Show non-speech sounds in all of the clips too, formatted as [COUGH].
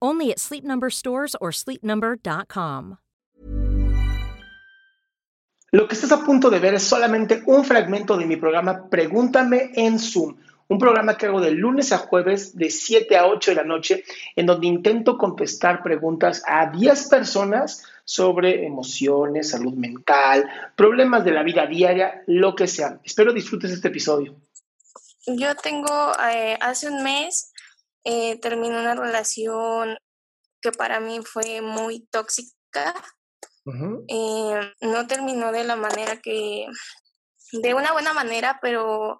Only at Sleep Number stores or sleepnumber.com. Lo que estás a punto de ver es solamente un fragmento de mi programa Pregúntame en Zoom, un programa que hago de lunes a jueves de 7 a 8 de la noche, en donde intento contestar preguntas a 10 personas sobre emociones, salud mental, problemas de la vida diaria, lo que sea. Espero disfrutes este episodio. Yo tengo, eh, hace un mes, eh, terminé una relación que para mí fue muy tóxica. Eh, no terminó de la manera que, de una buena manera, pero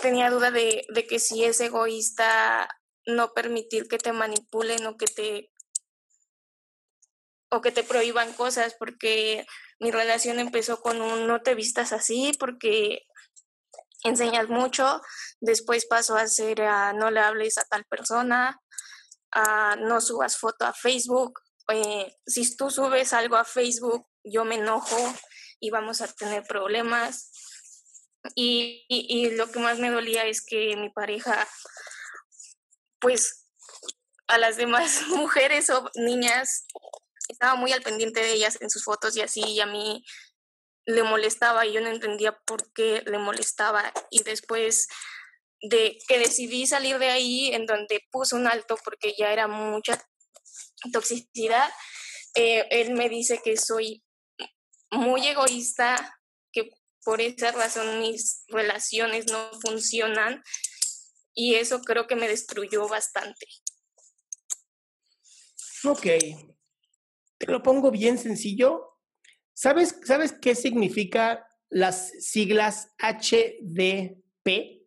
tenía duda de, de que si es egoísta no permitir que te manipulen o que te o que te prohíban cosas porque mi relación empezó con un no te vistas así porque enseñas mucho, después pasó a ser a no le hables a tal persona, a no subas foto a Facebook, eh, si tú subes algo a Facebook, yo me enojo y vamos a tener problemas. Y, y, lo que más me dolía es que mi pareja, pues a las demás [LAUGHS] mujeres o niñas, estaba muy al pendiente de ellas en sus fotos y así, y a mí le molestaba y yo no entendía por qué le molestaba. Y después de que decidí salir de ahí, en donde puse un alto porque ya era mucha toxicidad, eh, él me dice que soy muy egoísta, que por esa razón mis relaciones no funcionan y eso creo que me destruyó bastante. Ok, te lo pongo bien sencillo. ¿Sabes, ¿Sabes qué significa las siglas HDP?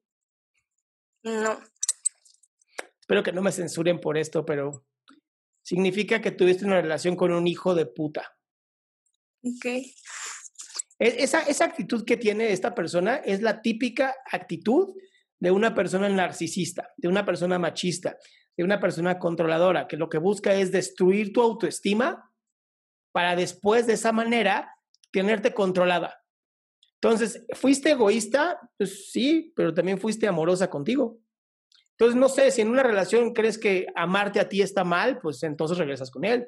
No. Espero que no me censuren por esto, pero significa que tuviste una relación con un hijo de puta. Ok. E, esa, esa actitud que tiene esta persona es la típica actitud de una persona narcisista, de una persona machista, de una persona controladora, que lo que busca es destruir tu autoestima para después de esa manera tenerte controlada. Entonces, ¿fuiste egoísta? Pues sí, pero también fuiste amorosa contigo. Entonces, no sé, si en una relación crees que amarte a ti está mal, pues entonces regresas con él.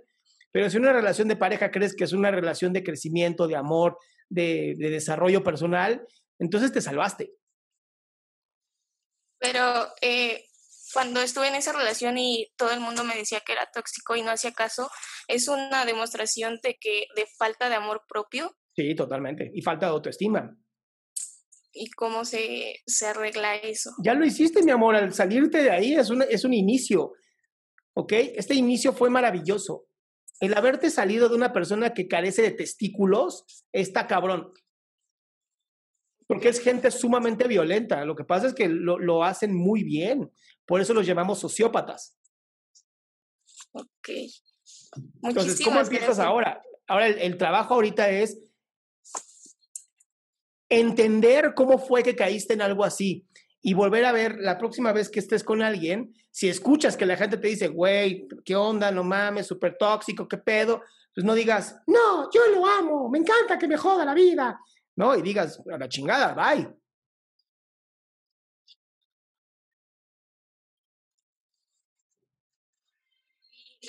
Pero si en una relación de pareja crees que es una relación de crecimiento, de amor, de, de desarrollo personal, entonces te salvaste. Pero eh, cuando estuve en esa relación y todo el mundo me decía que era tóxico y no hacía caso, es una demostración de que de falta de amor propio. Sí, totalmente. Y falta de autoestima. ¿Y cómo se, se arregla eso? Ya lo hiciste, mi amor. Al salirte de ahí es un, es un inicio. ¿Ok? Este inicio fue maravilloso. El haberte salido de una persona que carece de testículos está cabrón. Porque es gente sumamente violenta. Lo que pasa es que lo, lo hacen muy bien. Por eso los llamamos sociópatas. Ok. Entonces, ¿cómo empiezas ahora? Ahora, el, el, trabajo ahorita es entender cómo fue que caíste en algo así y volver a ver la próxima vez que estés con alguien, si escuchas que la gente te dice, güey, ¿qué onda? No mames, súper tóxico, ¿qué pedo? Pues no digas, no, yo lo amo, me encanta que me joda la vida, ¿no? Y digas, a la chingada, bye.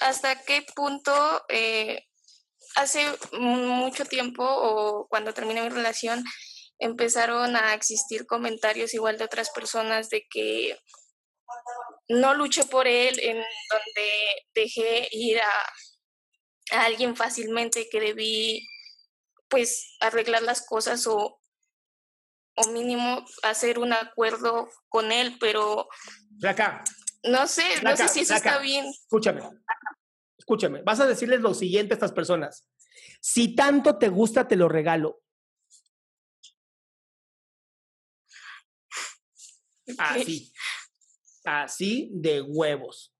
¿Hasta qué punto eh, hace mucho tiempo o cuando terminé mi relación empezaron a existir comentarios igual de otras personas de que no luché por él, en donde dejé ir a, a alguien fácilmente que debí pues arreglar las cosas o, o mínimo hacer un acuerdo con él, pero no sé, no sé si eso está bien. Escúchame, escúchame, vas a decirles lo siguiente a estas personas. Si tanto te gusta, te lo regalo. Así. Así de huevos.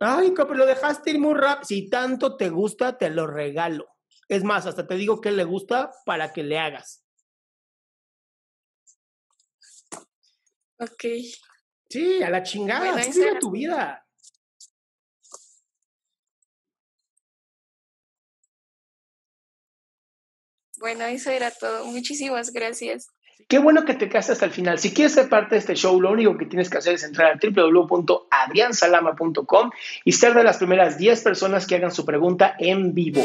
Ay, pero lo dejaste ir muy rápido. Si tanto te gusta, te lo regalo. Es más, hasta te digo que le gusta para que le hagas. Ok. Sí, a la chingada. Bueno, tu vida. Bueno, eso era todo. Muchísimas gracias. Qué bueno que te quedaste hasta el final. Si quieres ser parte de este show, lo único que tienes que hacer es entrar a www.adriansalama.com y ser de las primeras 10 personas que hagan su pregunta en vivo.